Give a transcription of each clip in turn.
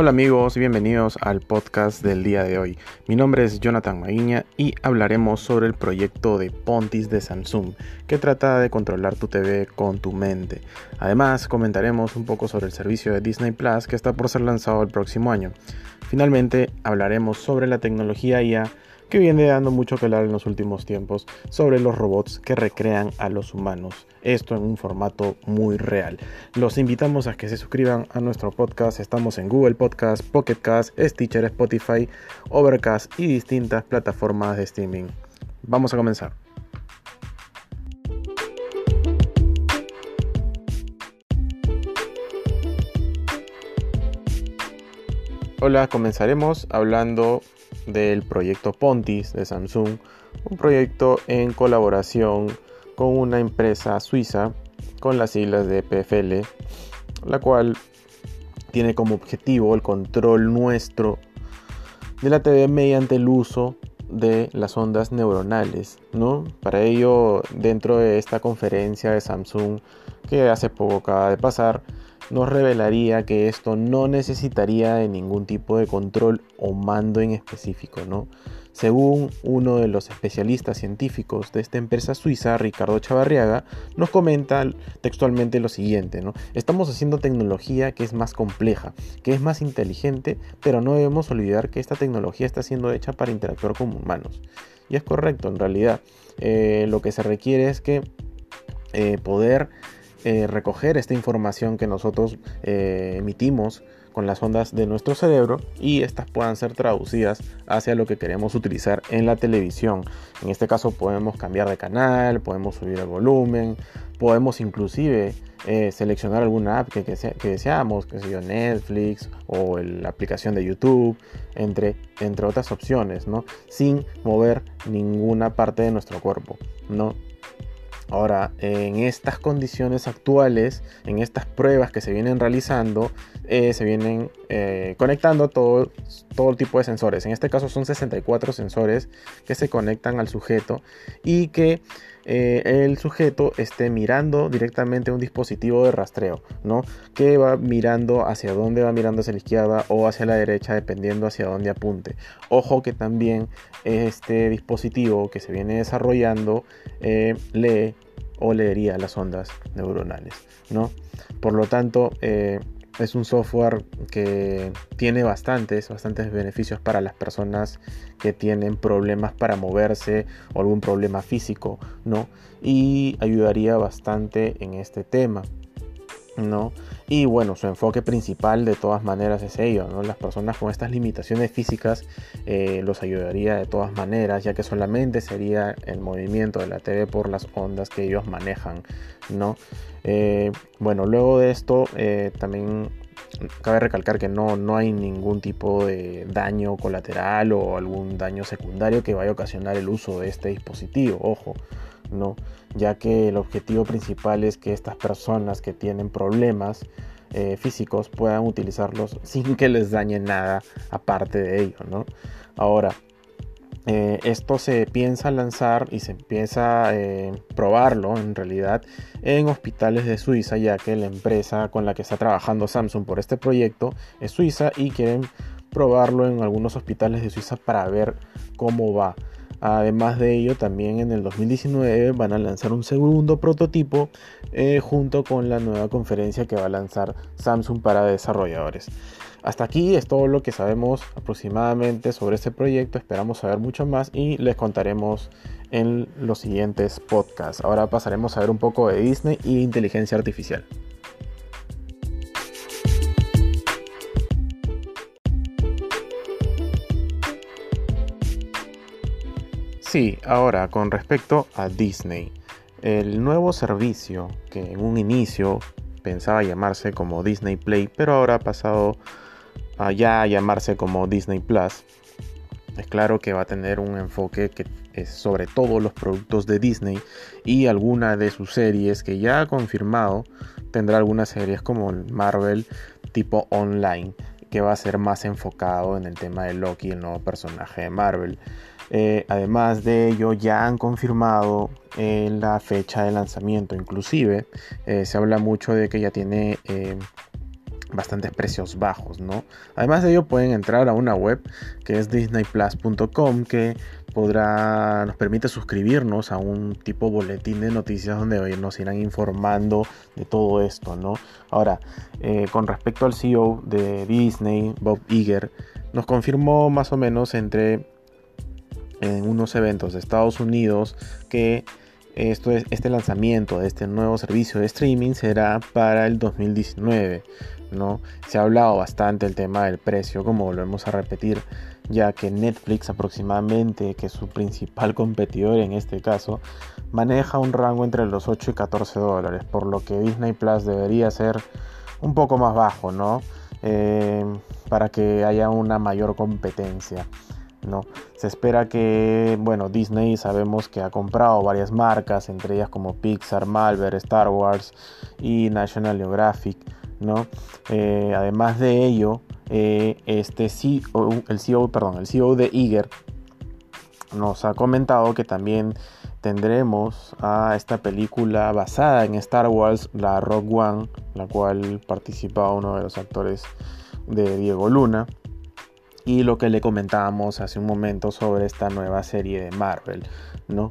Hola amigos y bienvenidos al podcast del día de hoy. Mi nombre es Jonathan Maguiña y hablaremos sobre el proyecto de Pontis de Samsung que trata de controlar tu TV con tu mente. Además comentaremos un poco sobre el servicio de Disney Plus que está por ser lanzado el próximo año. Finalmente hablaremos sobre la tecnología IA que viene dando mucho que hablar en los últimos tiempos sobre los robots que recrean a los humanos. Esto en un formato muy real. Los invitamos a que se suscriban a nuestro podcast. Estamos en Google Podcast, Pocket Cast, Stitcher, Spotify, Overcast y distintas plataformas de streaming. Vamos a comenzar. Hola, comenzaremos hablando del proyecto Pontis de Samsung, un proyecto en colaboración con una empresa suiza con las siglas de PFL, la cual tiene como objetivo el control nuestro de la TV mediante el uso de las ondas neuronales, ¿no? Para ello, dentro de esta conferencia de Samsung que hace poco acaba de pasar, nos revelaría que esto no necesitaría de ningún tipo de control o mando en específico, ¿no? Según uno de los especialistas científicos de esta empresa suiza, Ricardo Chavarriaga, nos comenta textualmente lo siguiente, ¿no? Estamos haciendo tecnología que es más compleja, que es más inteligente, pero no debemos olvidar que esta tecnología está siendo hecha para interactuar con humanos. Y es correcto, en realidad. Eh, lo que se requiere es que eh, poder eh, recoger esta información que nosotros eh, emitimos con las ondas de nuestro cerebro y estas puedan ser traducidas hacia lo que queremos utilizar en la televisión. En este caso podemos cambiar de canal, podemos subir el volumen, podemos inclusive eh, seleccionar alguna app que, que, deseamos, que sea Netflix o la aplicación de YouTube, entre, entre otras opciones, ¿no? sin mover ninguna parte de nuestro cuerpo. ¿no? Ahora, en estas condiciones actuales, en estas pruebas que se vienen realizando, eh, se vienen eh, conectando todo, todo tipo de sensores. En este caso son 64 sensores que se conectan al sujeto y que eh, el sujeto esté mirando directamente un dispositivo de rastreo, ¿no? Que va mirando hacia dónde va mirando hacia la izquierda o hacia la derecha, dependiendo hacia dónde apunte. Ojo que también este dispositivo que se viene desarrollando lee o leería las ondas neuronales, ¿no? Por lo tanto, eh, es un software que tiene bastantes, bastantes beneficios para las personas que tienen problemas para moverse o algún problema físico, ¿no? Y ayudaría bastante en este tema. ¿no? Y bueno, su enfoque principal de todas maneras es ello, ¿no? Las personas con estas limitaciones físicas eh, los ayudaría de todas maneras, ya que solamente sería el movimiento de la TV por las ondas que ellos manejan, ¿no? Eh, bueno, luego de esto eh, también cabe recalcar que no, no hay ningún tipo de daño colateral o algún daño secundario que vaya a ocasionar el uso de este dispositivo, ojo. ¿No? ya que el objetivo principal es que estas personas que tienen problemas eh, físicos puedan utilizarlos sin que les dañe nada aparte de ello. ¿no? Ahora, eh, esto se piensa lanzar y se empieza a eh, probarlo en realidad en hospitales de Suiza, ya que la empresa con la que está trabajando Samsung por este proyecto es suiza y quieren probarlo en algunos hospitales de Suiza para ver cómo va. Además de ello, también en el 2019 van a lanzar un segundo prototipo eh, junto con la nueva conferencia que va a lanzar Samsung para desarrolladores. Hasta aquí es todo lo que sabemos aproximadamente sobre este proyecto. Esperamos saber mucho más y les contaremos en los siguientes podcasts. Ahora pasaremos a ver un poco de Disney y inteligencia artificial. Sí, ahora con respecto a Disney, el nuevo servicio que en un inicio pensaba llamarse como Disney Play, pero ahora ha pasado a ya llamarse como Disney Plus, es claro que va a tener un enfoque que es sobre todos los productos de Disney y alguna de sus series que ya ha confirmado tendrá algunas series como Marvel tipo online que va a ser más enfocado en el tema de Loki, el nuevo personaje de Marvel. Eh, además de ello, ya han confirmado eh, la fecha de lanzamiento. Inclusive eh, se habla mucho de que ya tiene bastantes precios bajos, ¿no? Además de ello pueden entrar a una web que es disneyplus.com que nos permite suscribirnos a un tipo boletín de noticias donde nos irán informando de todo esto, ¿no? Ahora, con respecto al CEO de Disney, Bob Iger, nos confirmó más o menos entre en unos eventos de Estados Unidos que esto es, este lanzamiento de este nuevo servicio de streaming será para el 2019. ¿no? Se ha hablado bastante el tema del precio, como volvemos a repetir, ya que Netflix aproximadamente, que es su principal competidor en este caso, maneja un rango entre los 8 y 14 dólares, por lo que Disney Plus debería ser un poco más bajo, ¿no? Eh, para que haya una mayor competencia. ¿No? Se espera que, bueno, Disney sabemos que ha comprado varias marcas, entre ellas como Pixar, Malver, Star Wars y National Geographic, ¿no? Eh, además de ello, eh, este CEO, el CEO, perdón, el CEO de Iger nos ha comentado que también tendremos a esta película basada en Star Wars, la Rock One, la cual participa uno de los actores de Diego Luna y lo que le comentábamos hace un momento sobre esta nueva serie de Marvel, ¿no?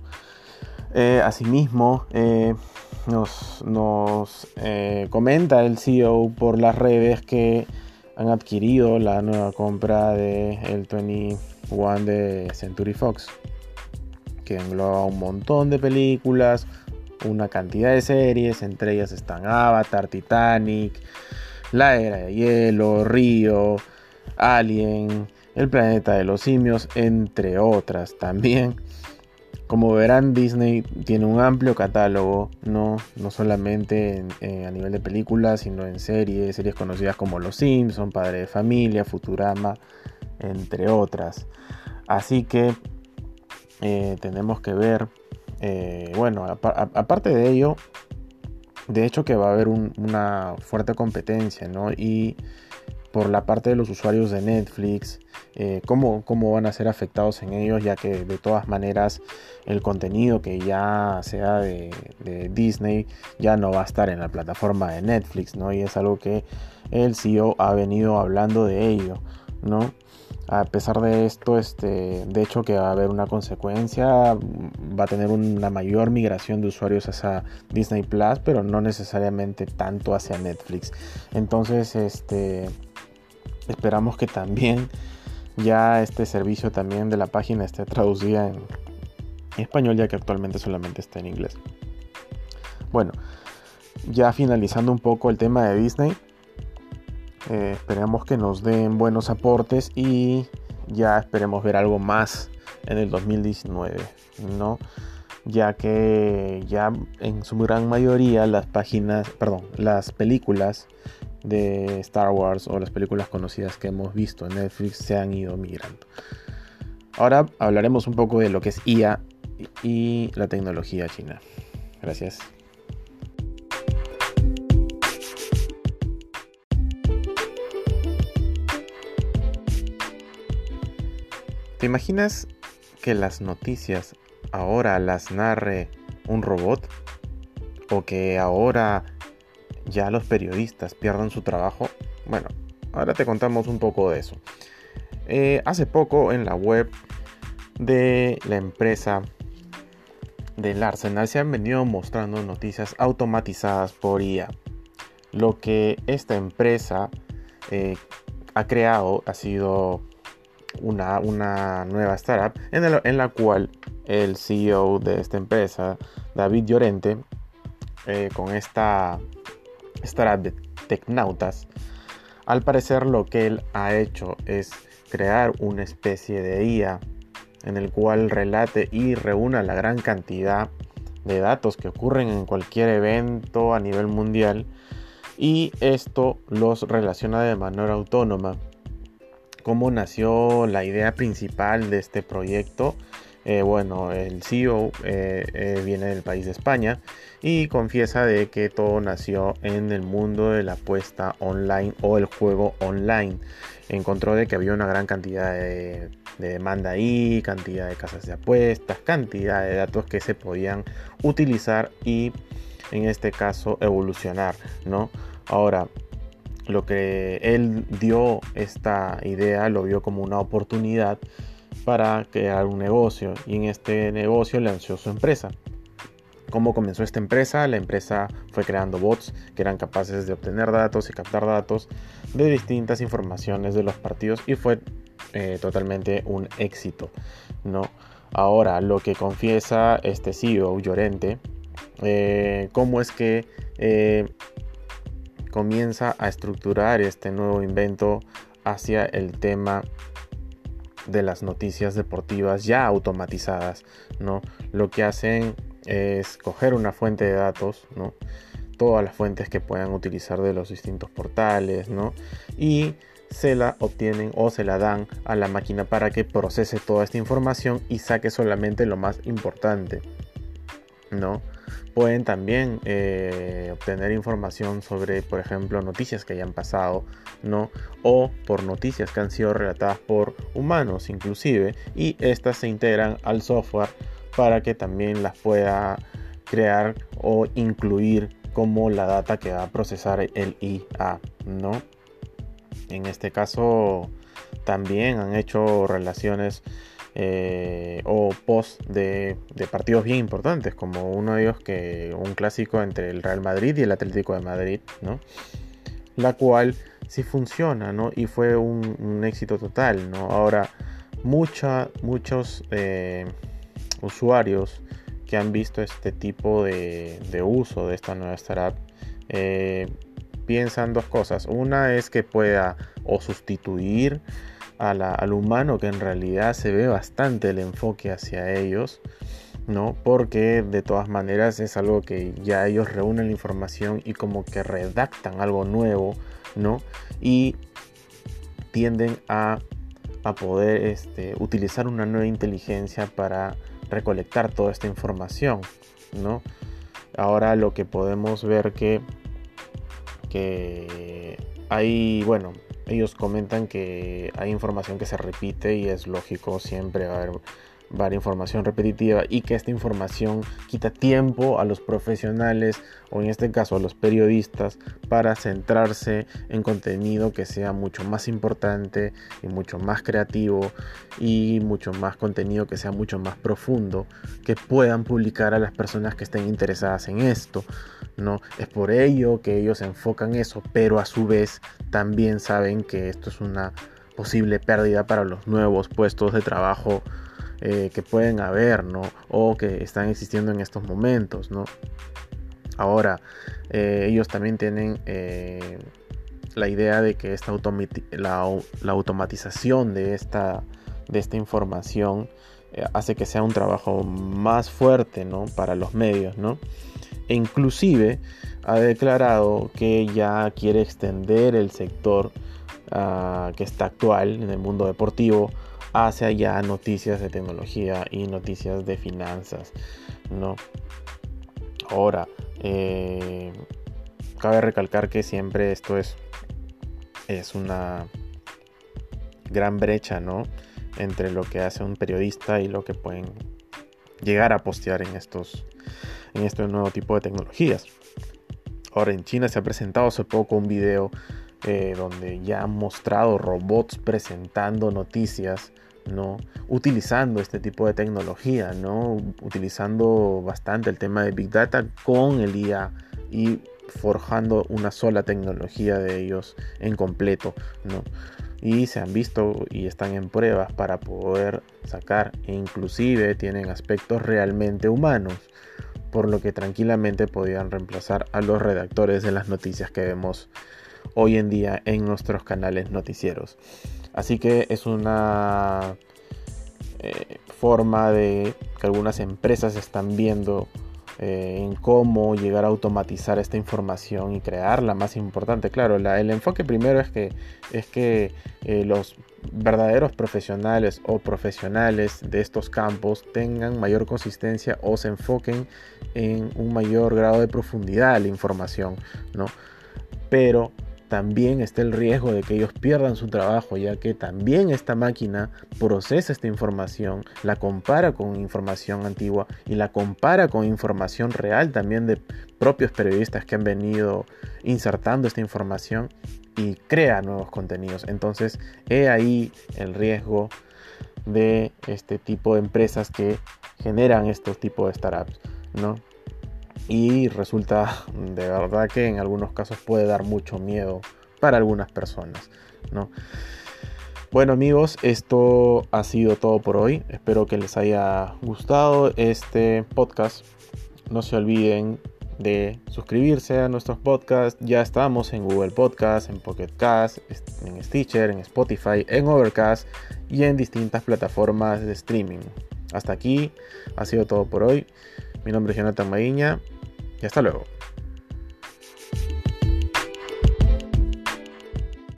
Eh, asimismo, eh, nos, eh, comenta el CEO por las redes que han adquirido la nueva compra de el 21 de Century Fox, que engloba un montón de películas, una cantidad de series, entre ellas están Avatar, Titanic, La Era de Hielo, Río, Alien, El planeta de los simios, entre otras también. Como verán, Disney tiene un amplio catálogo, no, no solamente a nivel de películas, sino en series, series conocidas como Los Simpson, Padre de Familia, Futurama, entre otras. Así que eh, tenemos que ver, eh, bueno, aparte de ello, de hecho que va a haber una fuerte competencia, ¿no? Y por la parte de los usuarios de Netflix, eh, cómo, van a ser afectados en ellos, ya que de todas maneras el contenido que ya sea de, Disney ya no va a estar en la plataforma de Netflix, ¿no? Y es algo que el CEO ha venido hablando de ello, ¿no? A pesar de esto, este, de hecho que va a haber una consecuencia, va a tener una mayor migración de usuarios hacia Disney Plus, pero no necesariamente tanto hacia Netflix. Entonces, este, esperamos que también ya este servicio también de la página esté traducida en español, ya que actualmente solamente está en inglés. Bueno, ya finalizando un poco el tema de Disney, eh, esperemos que nos den buenos aportes y ya esperemos ver algo más en el 2019, ¿no? Ya que ya en su gran mayoría las páginas, perdón, las películas de Star Wars o las películas conocidas que hemos visto en Netflix se han ido migrando. Ahora hablaremos un poco de lo que es IA y la tecnología china. Gracias. ¿Te imaginas que las noticias ahora las narre un robot? ¿O que ahora ya los periodistas pierdan su trabajo? Bueno, ahora te contamos un poco de eso. Eh, hace poco en la web de la empresa del Arsenal se han venido mostrando noticias automatizadas por IA. Lo que esta empresa eh, ha creado ha sido una, una nueva startup en, la cual el CEO de esta empresa, David Llorente, eh, con esta startup de Tecnautas, al parecer lo que él ha hecho es crear una especie de IA en el cual relate y reúna la gran cantidad de datos que ocurren en cualquier evento a nivel mundial y esto los relaciona de manera autónoma cómo nació la idea principal de este proyecto. Eh, bueno, el CEO eh, eh, viene del país de España y confiesa de que todo nació en el mundo de la apuesta online o el juego online. Encontró de que había una gran cantidad de, de demanda ahí, cantidad de casas de apuestas, cantidad de datos que se podían utilizar y en este caso evolucionar, ¿no? Ahora, lo que él dio esta idea, lo vio como una oportunidad para crear un negocio y en este negocio lanzó su empresa. ¿Cómo comenzó esta empresa? La empresa fue creando bots que eran capaces de obtener datos y captar datos de distintas informaciones de los partidos y fue eh, totalmente un éxito. ¿no? Ahora, lo que confiesa este CEO, Llorente, eh, cómo es que eh, comienza a estructurar este nuevo invento hacia el tema de las noticias deportivas ya automatizadas, ¿no? Lo que hacen es coger una fuente de datos, ¿no? Todas las fuentes que puedan utilizar de los distintos portales, ¿no? Y se la obtienen o se la dan a la máquina para que procese toda esta información y saque solamente lo más importante, ¿no? Pueden también eh, obtener información sobre, por ejemplo, noticias que hayan pasado, ¿no? O por noticias que han sido relatadas por humanos inclusive y estas se integran al software para que también las pueda crear o incluir como la data que va a procesar el IA, ¿no? En este caso también han hecho relaciones eh, o post de, partidos bien importantes, como uno de ellos que un clásico entre el Real Madrid y el Atlético de Madrid, ¿no? La cual sí funciona, ¿no? Y fue un, éxito total, ¿no? Ahora, muchos eh, usuarios que han visto este tipo de, uso de esta nueva startup eh, piensan dos cosas. Una es que pueda o sustituir al humano que en realidad se ve bastante el enfoque hacia ellos, ¿no? Porque de todas maneras es algo que ya ellos reúnen la información y como que redactan algo nuevo, ¿no? Y tienden a, poder este, utilizar una nueva inteligencia para recolectar toda esta información, ¿no? Ahora lo que podemos ver que, que hay, bueno, ellos comentan que hay información que se repite y es lógico, siempre haber varia información repetitiva y que esta información quita tiempo a los profesionales o en este caso a los periodistas para centrarse en contenido que sea mucho más importante y mucho más creativo y mucho más contenido que sea mucho más profundo que puedan publicar a las personas que estén interesadas en esto no es por ello que ellos enfocan eso pero a su vez también saben que esto es una posible pérdida para los nuevos puestos de trabajo eh, que pueden haber, ¿no? O que están existiendo en estos momentos, ¿no? Ahora, eh, ellos también tienen eh, la idea de que esta la, automatización de esta, de esta información hace que sea un trabajo más fuerte, ¿no? Para los medios, ¿no? E inclusive ha declarado que ya quiere extender el sector ah, que está actual en el mundo deportivo hacia ya noticias de tecnología y noticias de finanzas, ¿no? Ahora, eh, cabe recalcar que siempre esto es, es una gran brecha, ¿no? Entre lo que hace un periodista y lo que pueden llegar a postear en estos en este nuevo tipo de tecnologías. Ahora en China se ha presentado hace poco un video eh, donde ya han mostrado robots presentando noticias ¿no? Utilizando este tipo de tecnología, ¿no? Utilizando bastante el tema de Big Data con el IA y forjando una sola tecnología de ellos en completo, ¿no? Y se han visto y están en pruebas para poder sacar e inclusive tienen aspectos realmente humanos, por lo que tranquilamente podrían reemplazar a los redactores de las noticias que vemos hoy en día en nuestros canales noticieros. Así que es una eh, forma de que algunas empresas están viendo eh, en cómo llegar a automatizar esta información y crearla más importante. Claro, el enfoque primero es que, es que eh, los verdaderos profesionales o profesionales de estos campos tengan mayor consistencia o se enfoquen en un mayor grado de profundidad de la información, ¿no? Pero también está el riesgo de que ellos pierdan su trabajo, ya que también esta máquina procesa esta información, la compara con información antigua y la compara con información real también de propios periodistas que han venido insertando esta información y crea nuevos contenidos. Entonces, he ahí el riesgo de este tipo de empresas que generan estos tipos de startups, ¿no? Y resulta de verdad que en algunos casos puede dar mucho miedo para algunas personas, ¿no? Bueno amigos, esto ha sido todo por hoy. Espero que les haya gustado este podcast. No se olviden de suscribirse a nuestros podcasts. Ya estamos en Google Podcast, en Pocket Cast, en Stitcher, en Spotify, en Overcast y en distintas plataformas de streaming. Hasta aquí ha sido todo por hoy. Mi nombre es Jonathan Maguiña y hasta luego.